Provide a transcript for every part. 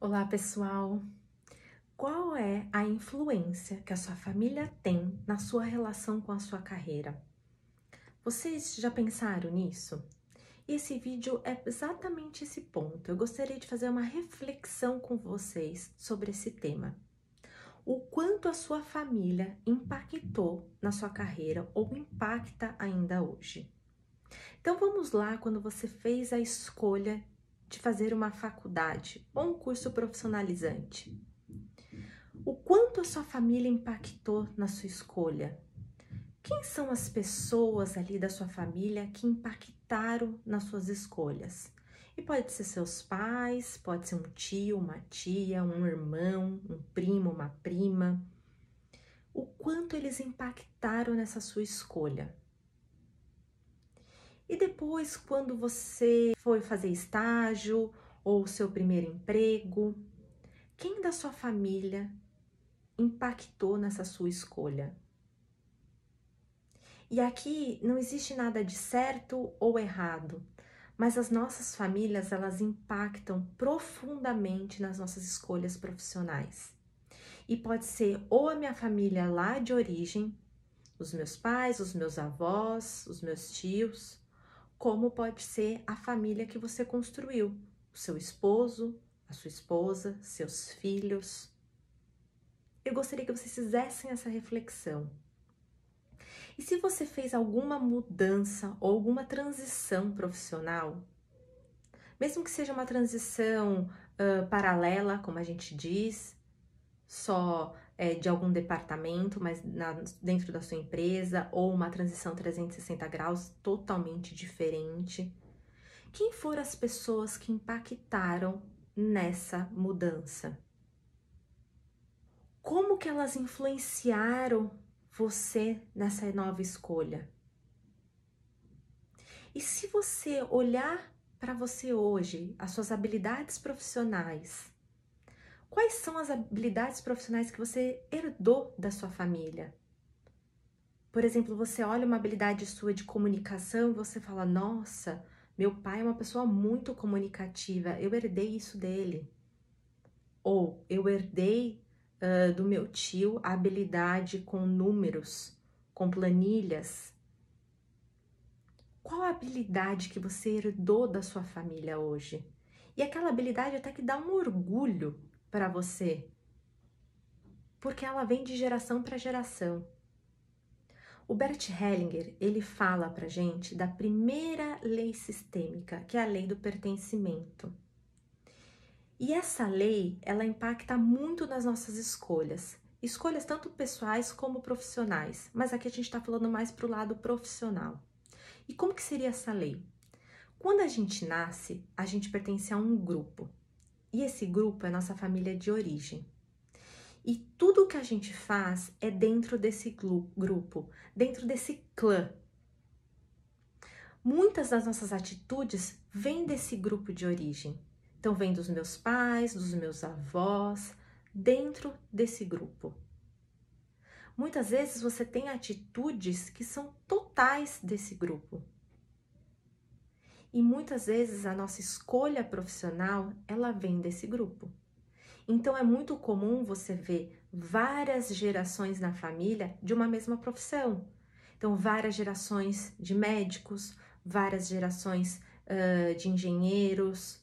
Olá, pessoal! Qual é a influência que a sua família tem na sua relação com a sua carreira? Vocês já pensaram nisso? Esse vídeo é exatamente esse ponto. Eu gostaria de fazer uma reflexão com vocês sobre esse tema. O quanto a sua família impactou na sua carreira ou impacta ainda hoje. Então vamos lá quando você fez a escolha de fazer uma faculdade ou um curso profissionalizante? O quanto a sua família impactou na sua escolha? Quem são as pessoas ali da sua família que impactaram nas suas escolhas? E pode ser seus pais, pode ser um tio, uma tia, um irmão, um primo, uma prima. O quanto eles impactaram nessa sua escolha? E depois, quando você foi fazer estágio ou seu primeiro emprego, quem da sua família impactou nessa sua escolha? E aqui não existe nada de certo ou errado, mas as nossas famílias elas impactam profundamente nas nossas escolhas profissionais. E pode ser ou a minha família lá de origem, os meus pais, os meus avós, os meus tios, como pode ser a família que você construiu, o seu esposo, a sua esposa, seus filhos. Eu gostaria que vocês fizessem essa reflexão. E se você fez alguma mudança ou alguma transição profissional, mesmo que seja uma transição uh, paralela, como a gente diz, só é, de algum departamento, mas na, dentro da sua empresa, ou uma transição 360 graus totalmente diferente. Quem foram as pessoas que impactaram nessa mudança? Como que elas influenciaram você nessa nova escolha? E se você olhar para você hoje, as suas habilidades profissionais, Quais são as habilidades profissionais que você herdou da sua família? Por exemplo, você olha uma habilidade sua de comunicação e você fala: Nossa, meu pai é uma pessoa muito comunicativa, eu herdei isso dele. Ou eu herdei uh, do meu tio a habilidade com números, com planilhas. Qual a habilidade que você herdou da sua família hoje? E aquela habilidade até que dá um orgulho para você, porque ela vem de geração para geração. O Bert Hellinger, ele fala para gente da primeira lei sistêmica, que é a lei do pertencimento. E essa lei, ela impacta muito nas nossas escolhas, escolhas tanto pessoais como profissionais, mas aqui a gente está falando mais para o lado profissional. E como que seria essa lei? Quando a gente nasce, a gente pertence a um grupo. E esse grupo é nossa família de origem. E tudo que a gente faz é dentro desse grupo, dentro desse clã. Muitas das nossas atitudes vêm desse grupo de origem. Então, vem dos meus pais, dos meus avós, dentro desse grupo. Muitas vezes você tem atitudes que são totais desse grupo. E muitas vezes a nossa escolha profissional, ela vem desse grupo. Então é muito comum você ver várias gerações na família de uma mesma profissão. Então, várias gerações de médicos, várias gerações uh, de engenheiros.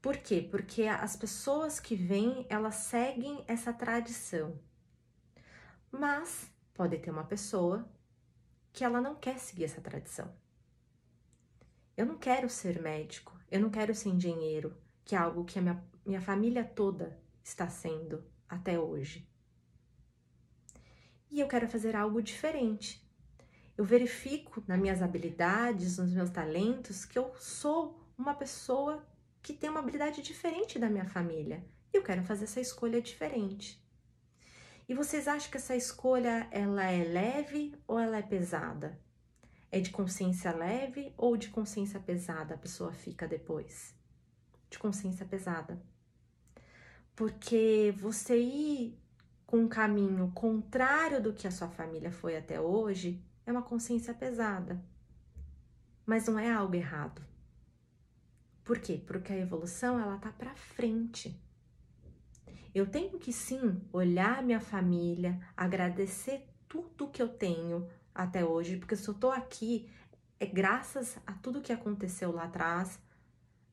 Por quê? Porque as pessoas que vêm, elas seguem essa tradição. Mas pode ter uma pessoa que ela não quer seguir essa tradição. Eu não quero ser médico, eu não quero ser engenheiro, que é algo que a minha, minha família toda está sendo até hoje. E eu quero fazer algo diferente. Eu verifico nas minhas habilidades, nos meus talentos, que eu sou uma pessoa que tem uma habilidade diferente da minha família. E eu quero fazer essa escolha diferente. E vocês acham que essa escolha ela é leve ou ela é pesada? É de consciência leve ou de consciência pesada a pessoa fica depois? De consciência pesada. Porque você ir com um caminho contrário do que a sua família foi até hoje é uma consciência pesada. Mas não é algo errado. Por quê? Porque a evolução ela tá para frente. Eu tenho que sim olhar minha família, agradecer tudo que eu tenho até hoje, porque se eu tô aqui é graças a tudo que aconteceu lá atrás,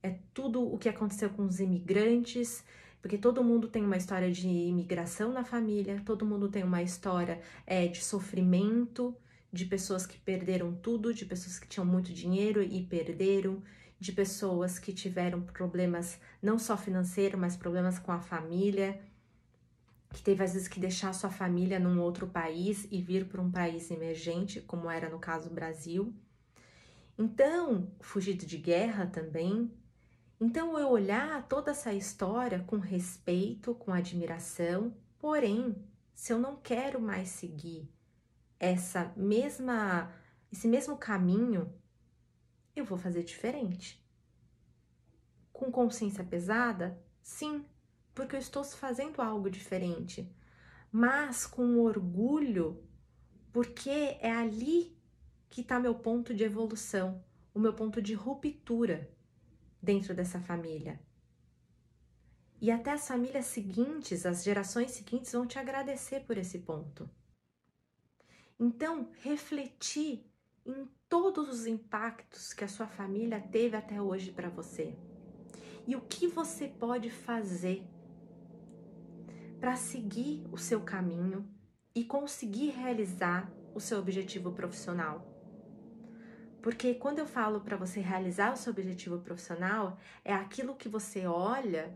é tudo o que aconteceu com os imigrantes, porque todo mundo tem uma história de imigração na família, todo mundo tem uma história é, de sofrimento, de pessoas que perderam tudo, de pessoas que tinham muito dinheiro e perderam, de pessoas que tiveram problemas não só financeiros, mas problemas com a família, que teve às vezes que deixar sua família num outro país e vir para um país emergente, como era no caso do Brasil. Então, fugido de guerra também. Então, eu olhar toda essa história com respeito, com admiração, porém, se eu não quero mais seguir essa mesma esse mesmo caminho, eu vou fazer diferente. Com consciência pesada? Sim, porque eu estou fazendo algo diferente, mas com orgulho, porque é ali que está meu ponto de evolução, o meu ponto de ruptura dentro dessa família. E até as famílias seguintes, as gerações seguintes vão te agradecer por esse ponto. Então, refletir em todos os impactos que a sua família teve até hoje para você. E o que você pode fazer para seguir o seu caminho e conseguir realizar o seu objetivo profissional. Porque quando eu falo para você realizar o seu objetivo profissional, é aquilo que você olha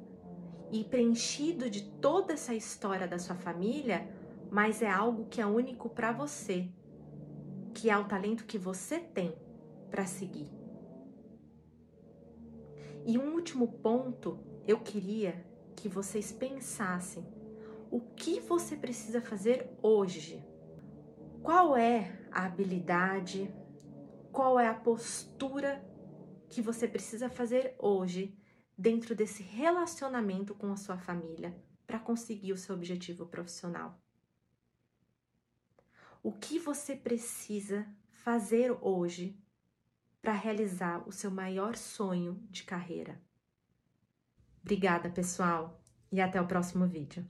e preenchido de toda essa história da sua família, mas é algo que é único para você que é o talento que você tem para seguir. E um último ponto, eu queria que vocês pensassem o que você precisa fazer hoje. Qual é a habilidade, qual é a postura que você precisa fazer hoje dentro desse relacionamento com a sua família para conseguir o seu objetivo profissional? o que você precisa fazer hoje para realizar o seu maior sonho de carreira. Obrigada, pessoal, e até o próximo vídeo.